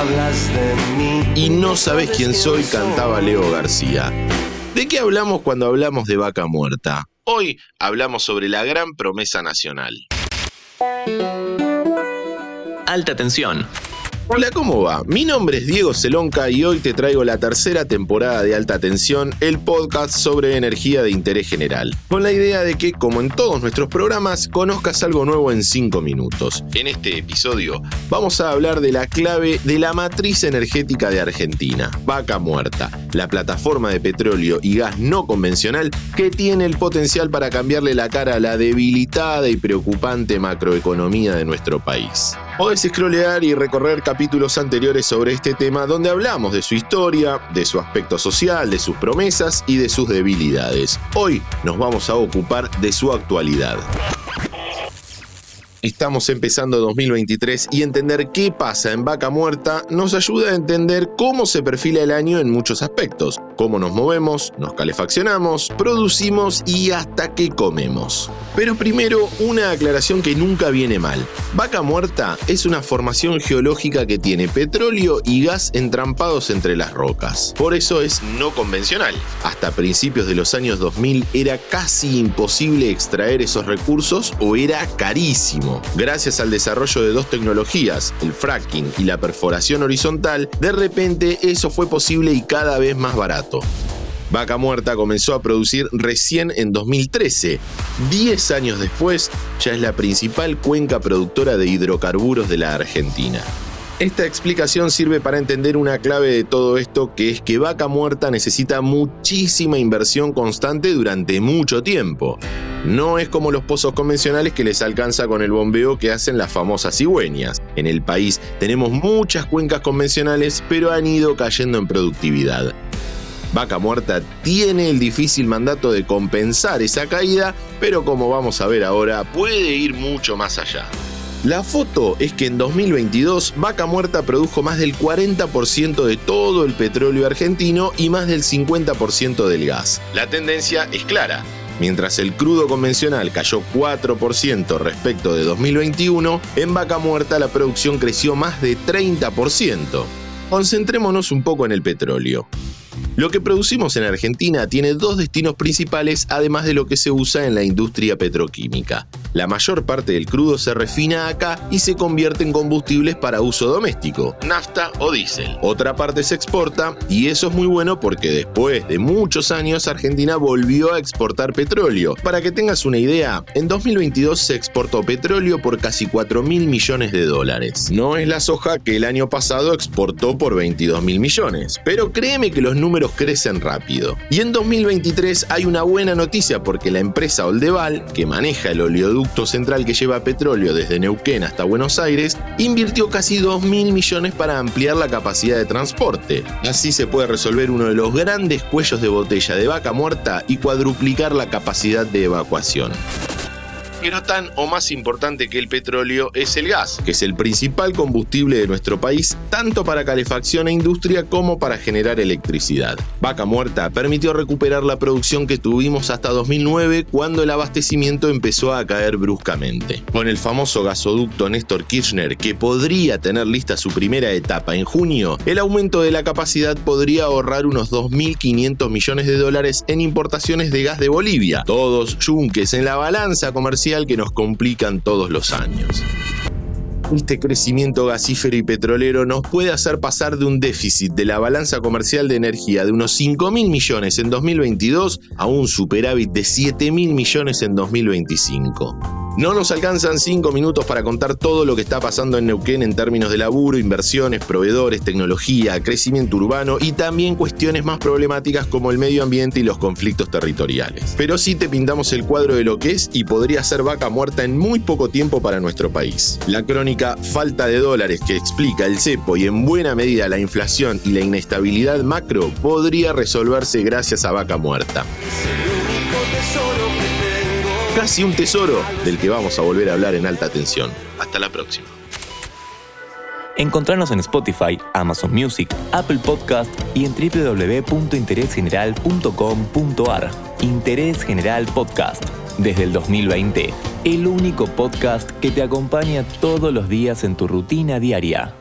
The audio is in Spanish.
hablas de mí. Y no sabes quién soy, cantaba Leo García. ¿De qué hablamos cuando hablamos de vaca muerta? Hoy hablamos sobre la gran promesa nacional. Alta tensión. Hola, ¿cómo va? Mi nombre es Diego Celonca y hoy te traigo la tercera temporada de Alta Tensión, el podcast sobre energía de interés general, con la idea de que, como en todos nuestros programas, conozcas algo nuevo en 5 minutos. En este episodio vamos a hablar de la clave de la matriz energética de Argentina, Vaca Muerta, la plataforma de petróleo y gas no convencional que tiene el potencial para cambiarle la cara a la debilitada y preocupante macroeconomía de nuestro país. Podés scrollear y recorrer capítulos anteriores sobre este tema donde hablamos de su historia, de su aspecto social, de sus promesas y de sus debilidades. Hoy nos vamos a ocupar de su actualidad. Estamos empezando 2023 y entender qué pasa en Vaca Muerta nos ayuda a entender cómo se perfila el año en muchos aspectos, cómo nos movemos, nos calefaccionamos, producimos y hasta qué comemos. Pero primero, una aclaración que nunca viene mal. Vaca Muerta es una formación geológica que tiene petróleo y gas entrampados entre las rocas. Por eso es no convencional. Hasta principios de los años 2000 era casi imposible extraer esos recursos o era carísimo. Gracias al desarrollo de dos tecnologías, el fracking y la perforación horizontal, de repente eso fue posible y cada vez más barato. Vaca Muerta comenzó a producir recién en 2013. Diez años después, ya es la principal cuenca productora de hidrocarburos de la Argentina. Esta explicación sirve para entender una clave de todo esto, que es que Vaca Muerta necesita muchísima inversión constante durante mucho tiempo. No es como los pozos convencionales que les alcanza con el bombeo que hacen las famosas cigüeñas. En el país tenemos muchas cuencas convencionales, pero han ido cayendo en productividad. Vaca Muerta tiene el difícil mandato de compensar esa caída, pero como vamos a ver ahora, puede ir mucho más allá. La foto es que en 2022 Vaca Muerta produjo más del 40% de todo el petróleo argentino y más del 50% del gas. La tendencia es clara. Mientras el crudo convencional cayó 4% respecto de 2021, en Vaca Muerta la producción creció más de 30%. Concentrémonos un poco en el petróleo. Lo que producimos en Argentina tiene dos destinos principales además de lo que se usa en la industria petroquímica. La mayor parte del crudo se refina acá y se convierte en combustibles para uso doméstico, nafta o diésel. Otra parte se exporta y eso es muy bueno porque después de muchos años Argentina volvió a exportar petróleo. Para que tengas una idea, en 2022 se exportó petróleo por casi 4 mil millones de dólares. No es la soja que el año pasado exportó por 22 mil millones, pero créeme que los números crecen rápido. Y en 2023 hay una buena noticia porque la empresa Oldeval, que maneja el oleoducto central que lleva petróleo desde Neuquén hasta Buenos Aires, invirtió casi 2 mil millones para ampliar la capacidad de transporte. Así se puede resolver uno de los grandes cuellos de botella de vaca muerta y cuadruplicar la capacidad de evacuación pero tan o más importante que el petróleo es el gas, que es el principal combustible de nuestro país, tanto para calefacción e industria como para generar electricidad. Vaca Muerta permitió recuperar la producción que tuvimos hasta 2009 cuando el abastecimiento empezó a caer bruscamente. Con el famoso gasoducto Néstor Kirchner, que podría tener lista su primera etapa en junio, el aumento de la capacidad podría ahorrar unos 2.500 millones de dólares en importaciones de gas de Bolivia, todos yunques en la balanza comercial que nos complican todos los años. Este crecimiento gasífero y petrolero nos puede hacer pasar de un déficit de la balanza comercial de energía de unos 5 mil millones en 2022 a un superávit de 7 mil millones en 2025. No nos alcanzan cinco minutos para contar todo lo que está pasando en Neuquén en términos de laburo, inversiones, proveedores, tecnología, crecimiento urbano y también cuestiones más problemáticas como el medio ambiente y los conflictos territoriales. Pero sí te pintamos el cuadro de lo que es y podría ser vaca muerta en muy poco tiempo para nuestro país. La crónica Falta de dólares que explica el cepo y en buena medida la inflación y la inestabilidad macro podría resolverse gracias a vaca muerta casi un tesoro del que vamos a volver a hablar en alta tensión. Hasta la próxima. Encontrarnos en Spotify, Amazon Music, Apple Podcast y en www.interesgeneral.com.ar. Interés General Podcast. Desde el 2020, el único podcast que te acompaña todos los días en tu rutina diaria.